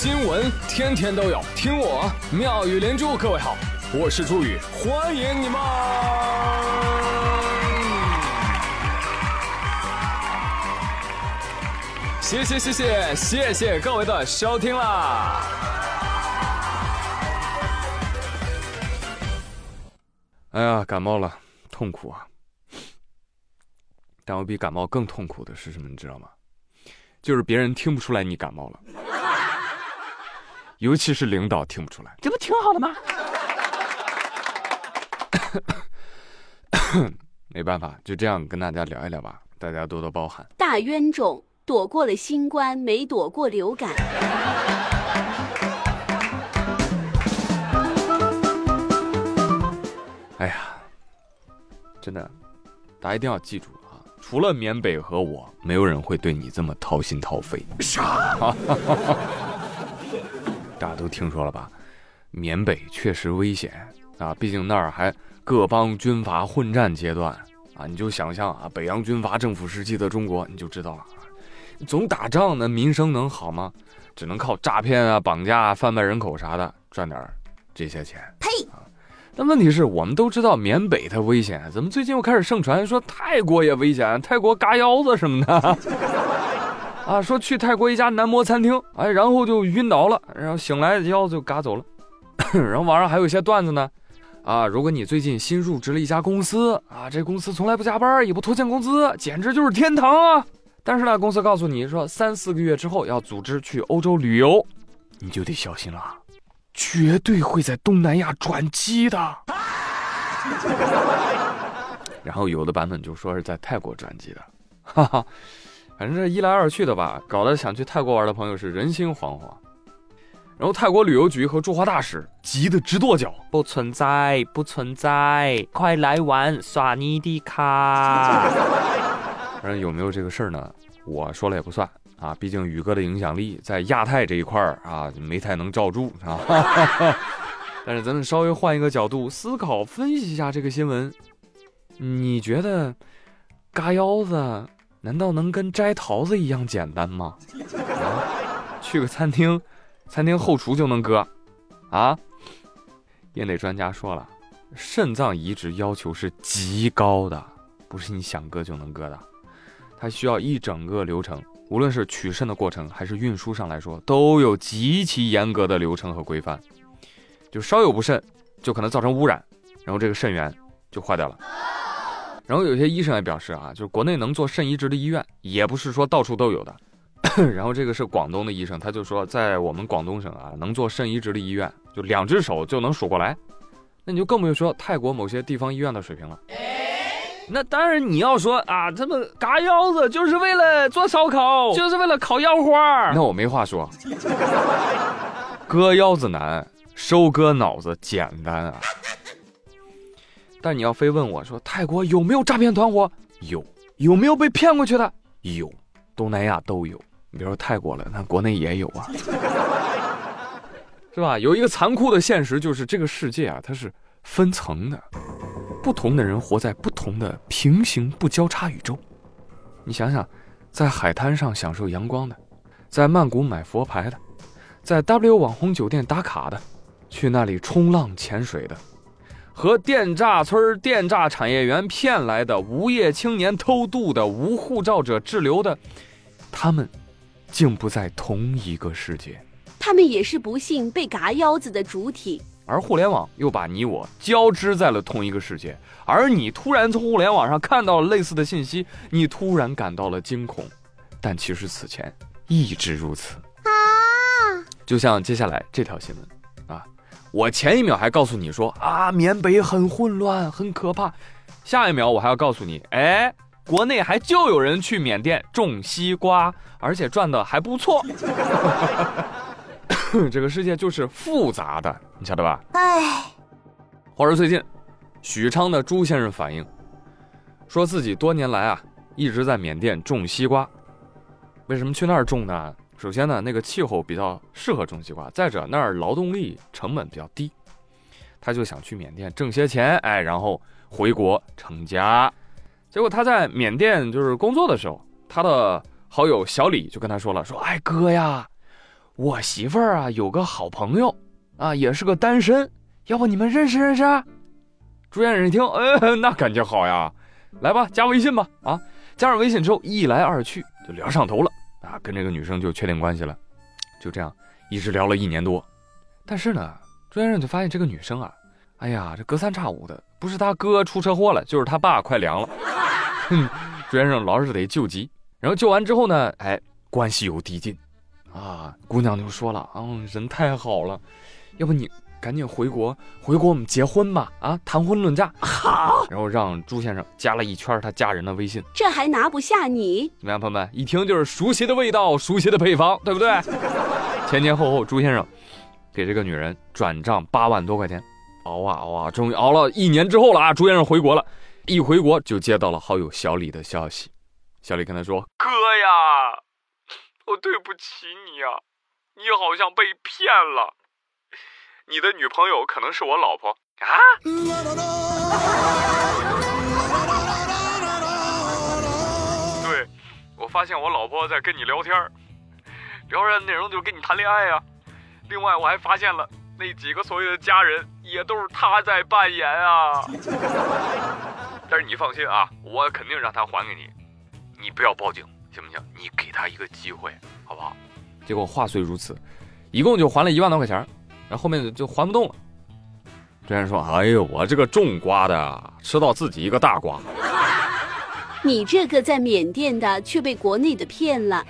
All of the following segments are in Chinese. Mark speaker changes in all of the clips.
Speaker 1: 新闻天天都有，听我妙语连珠。各位好，我是朱宇，欢迎你们！谢谢谢谢谢谢各位的收听啦！哎呀，感冒了，痛苦啊！但我比感冒更痛苦的是什么？你知道吗？就是别人听不出来你感冒了，尤其是领导听不出来，
Speaker 2: 这不挺好的吗？
Speaker 1: 没办法，就这样跟大家聊一聊吧，大家多多包涵。
Speaker 3: 大冤种，躲过了新冠，没躲过流感。
Speaker 1: 哎呀，真的，大家一定要记住啊。除了缅北和我，没有人会对你这么掏心掏肺。傻，大家都听说了吧？缅北确实危险啊，毕竟那儿还各邦军阀混战阶段啊。你就想象啊，北洋军阀政府时期的中国，你就知道了。总打仗，呢民生能好吗？只能靠诈骗啊、绑架、贩卖人口啥的赚点这些钱。
Speaker 3: 呸！
Speaker 1: 但问题是我们都知道缅北它危险，怎么最近又开始盛传说泰国也危险？泰国嘎腰子什么的 啊？说去泰国一家男模餐厅，哎，然后就晕倒了，然后醒来腰子就嘎走了。然后网上还有一些段子呢，啊，如果你最近新入职了一家公司啊，这公司从来不加班，也不拖欠工资，简直就是天堂啊！但是呢，公司告诉你说三四个月之后要组织去欧洲旅游，你就得小心了。绝对会在东南亚转机的，然后有的版本就说是在泰国转机的，哈哈，反正这一来二去的吧，搞得想去泰国玩的朋友是人心惶惶。然后泰国旅游局和驻华大使急得直跺脚，不存在，不存在，快来玩，刷你的卡。反正有没有这个事儿呢？我说了也不算。啊，毕竟宇哥的影响力在亚太这一块儿啊，没太能罩住啊。但是咱们稍微换一个角度思考分析一下这个新闻，你觉得嘎腰子难道能跟摘桃子一样简单吗？啊，去个餐厅，餐厅后厨就能割？啊？业内专家说了，肾脏移植要求是极高的，不是你想割就能割的，它需要一整个流程。无论是取肾的过程，还是运输上来说，都有极其严格的流程和规范。就稍有不慎，就可能造成污染，然后这个肾源就坏掉了。然后有些医生也表示啊，就是国内能做肾移植的医院，也不是说到处都有的。然后这个是广东的医生，他就说，在我们广东省啊，能做肾移植的医院，就两只手就能数过来。那你就更不用说泰国某些地方医院的水平了。那当然，你要说啊，这么嘎腰子就是为了做烧烤，就是为了烤腰花那我没话说。割腰子难，收割脑子简单啊。但你要非问我说，泰国有没有诈骗团伙？有。有没有被骗过去的？有。东南亚都有。你别说泰国了，那国内也有啊，是吧？有一个残酷的现实，就是这个世界啊，它是分层的。不同的人活在不同的平行不交叉宇宙，你想想，在海滩上享受阳光的，在曼谷买佛牌的，在 W 网红酒店打卡的，去那里冲浪潜水的，和电诈村电诈产业园骗来的无业青年偷渡的无护照者滞留的，他们竟不在同一个世界，
Speaker 3: 他们也是不幸被嘎腰子的主体。
Speaker 1: 而互联网又把你我交织在了同一个世界，而你突然从互联网上看到了类似的信息，你突然感到了惊恐，但其实此前一直如此啊！就像接下来这条新闻啊，我前一秒还告诉你说啊，缅北很混乱很可怕，下一秒我还要告诉你，哎，国内还就有人去缅甸种西瓜，而且赚的还不错。这个世界就是复杂的，你晓得吧？哎，话说最近，许昌的朱先生反映，说自己多年来啊一直在缅甸种西瓜。为什么去那儿种呢？首先呢，那个气候比较适合种西瓜；再者，那儿劳动力成本比较低。他就想去缅甸挣些钱，哎，然后回国成家。结果他在缅甸就是工作的时候，他的好友小李就跟他说了：“说哎哥呀。”我媳妇儿啊有个好朋友啊，也是个单身，要不你们认识认识？朱先生一听，哎，那感觉好呀，来吧，加微信吧。啊，加上微信之后，一来二去就聊上头了啊，跟这个女生就确定关系了。就这样一直聊了一年多，但是呢，朱先生就发现这个女生啊，哎呀，这隔三差五的，不是他哥出车祸了，就是他爸快凉了。朱先生老是得救急，然后救完之后呢，哎，关系有递进，啊，姑娘就说了，嗯，人太好了，要不你赶紧回国，回国我们结婚吧，啊，谈婚论嫁。
Speaker 3: 好，
Speaker 1: 然后让朱先生加了一圈他家人的微信，
Speaker 3: 这还拿不下你？
Speaker 1: 怎么样，朋友们，一听就是熟悉的味道，熟悉的配方，对不对？前前后后，朱先生给这个女人转账八万多块钱，熬啊熬啊，终于熬了一年之后了啊！朱先生回国了，一回国就接到了好友小李的消息，小李跟他说：“哥呀，我对不起你啊，你好像被骗了，你的女朋友可能是我老婆啊。”对，我发现我老婆在跟你聊天儿。聊天内容就是跟你谈恋爱呀，另外我还发现了那几个所谓的家人也都是他在扮演啊。但是你放心啊，我肯定让他还给你，你不要报警，行不行？你给他一个机会，好不好？结果话虽如此，一共就还了一万多块钱，然后后面就还不动了。这人说：“哎呦，我这个种瓜的吃到自己一个大瓜。”
Speaker 3: 你这个在缅甸的却被国内的骗了。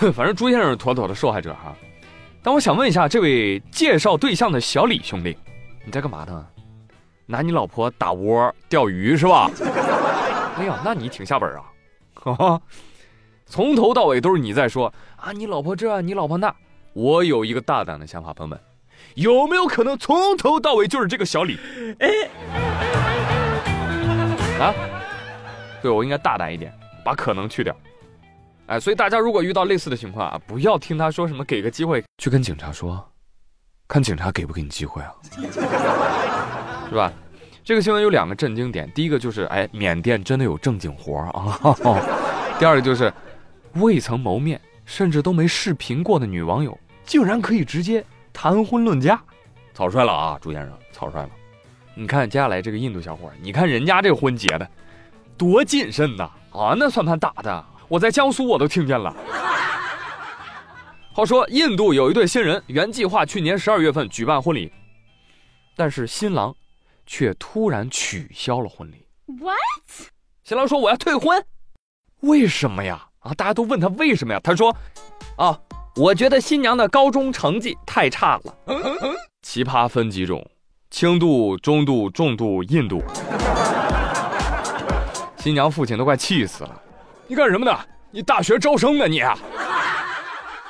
Speaker 1: 反正朱先生是妥妥的受害者哈，但我想问一下这位介绍对象的小李兄弟，你在干嘛呢？拿你老婆打窝钓鱼是吧？哎呀，那你挺下本啊！从头到尾都是你在说啊，你老婆这，你老婆那。我有一个大胆的想法，朋友们，有没有可能从头到尾就是这个小李？哎，啊，对我应该大胆一点，把可能去掉。哎，所以大家如果遇到类似的情况啊，不要听他说什么给个机会，去跟警察说，看警察给不给你机会啊，是吧？这个新闻有两个震惊点，第一个就是哎，缅甸真的有正经活啊，第二个就是未曾谋面，甚至都没视频过的女网友，竟然可以直接谈婚论嫁，草率了啊，朱先生，草率了。你看接下来这个印度小伙，你看人家这婚结的多谨慎呐，啊，那算盘打的。我在江苏，我都听见了。话说，印度有一对新人，原计划去年十二月份举办婚礼，但是新郎却突然取消了婚礼。
Speaker 3: What？
Speaker 1: 新郎说我要退婚，为什么呀？啊，大家都问他为什么呀？他说，啊，我觉得新娘的高中成绩太差了。奇葩分几种：轻度、中度、重度、印度。新娘父亲都快气死了。你干什么呢？你大学招生呢？你啊，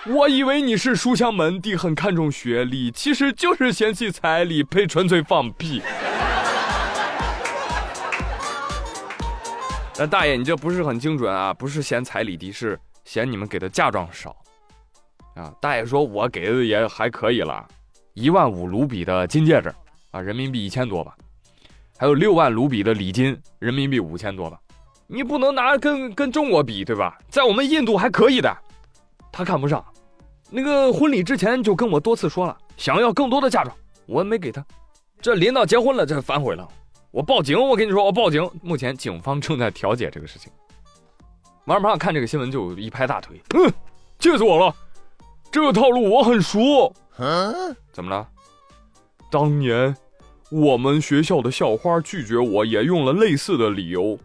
Speaker 1: 我以为你是书香门第，很看重学历，其实就是嫌弃彩礼，呸，纯粹放屁。那大爷，你这不是很精准啊？不是嫌彩礼低，是嫌你们给的嫁妆少。啊，大爷说我给的也还可以了，一万五卢比的金戒指，啊，人民币一千多吧，还有六万卢比的礼金，人民币五千多吧。你不能拿跟跟中国比，对吧？在我们印度还可以的，他看不上。那个婚礼之前就跟我多次说了，想要更多的嫁妆，我没给他。这临到结婚了，这反悔了，我报警。我跟你说，我报警。目前警方正在调解这个事情。网上看这个新闻就一拍大腿，嗯，气死我了！这个套路我很熟。嗯，怎么了？当年我们学校的校花拒绝我，也用了类似的理由。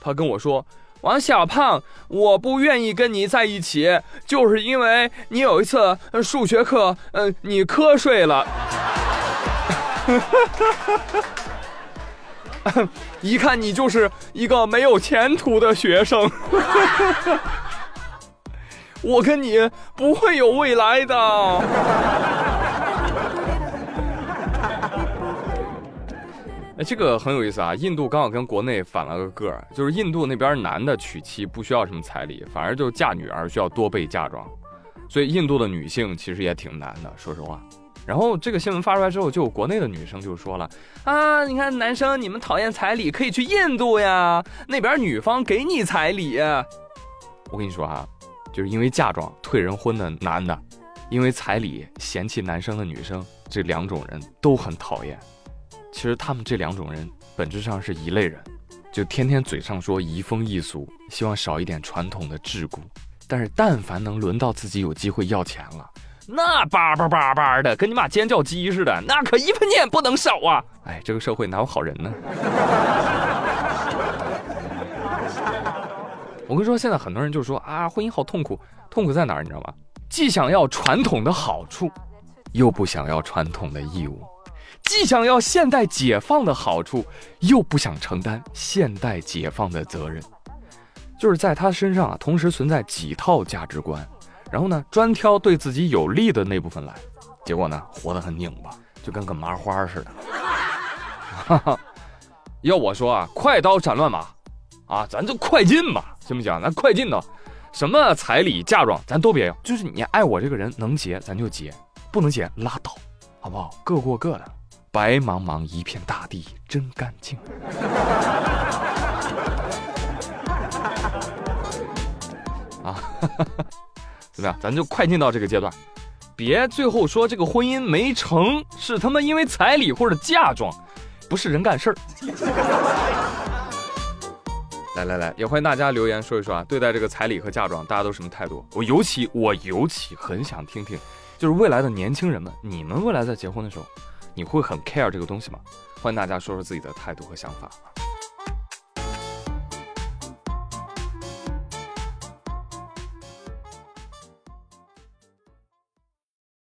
Speaker 1: 他跟我说：“王小胖，我不愿意跟你在一起，就是因为你有一次数学课，嗯，你瞌睡了。一看你就是一个没有前途的学生，我跟你不会有未来的。”哎，这个很有意思啊！印度刚好跟国内反了个个儿，就是印度那边男的娶妻不需要什么彩礼，反而就嫁女儿需要多备嫁妆，所以印度的女性其实也挺难的，说实话。然后这个新闻发出来之后，就有国内的女生就说了啊，你看男生你们讨厌彩礼，可以去印度呀，那边女方给你彩礼。我跟你说哈，就是因为嫁妆退人婚的男的，因为彩礼嫌弃男生的女生，这两种人都很讨厌。其实他们这两种人本质上是一类人，就天天嘴上说移风易俗，希望少一点传统的桎梏，但是但凡能轮到自己有机会要钱了，那叭叭叭叭的跟你妈尖叫鸡似的，那可一分钱不能少啊！哎，这个社会哪有好人呢？我跟你说，现在很多人就说啊，婚姻好痛苦，痛苦在哪儿？你知道吗？既想要传统的好处，又不想要传统的义务；既想要现代解放的好处，又不想承担现代解放的责任。就是在他身上啊，同时存在几套价值观，然后呢，专挑对自己有利的那部分来，结果呢，活得很拧巴，就跟个麻花似的。要我说啊，快刀斩乱麻。啊，咱就快进吧，行不行？咱快进呢，什么彩礼嫁妆咱都别要，就是你爱我这个人能结咱就结，不能结拉倒，好不好？各过各的，白茫茫一片大地真干净。怎么样？咱就快进到这个阶段，别最后说这个婚姻没成是他妈因为彩礼或者嫁妆，不是人干事儿。来来来，也欢迎大家留言说一说啊，对待这个彩礼和嫁妆，大家都什么态度？我尤其我尤其很想听听，就是未来的年轻人们，你们未来在结婚的时候，你会很 care 这个东西吗？欢迎大家说说自己的态度和想法啊。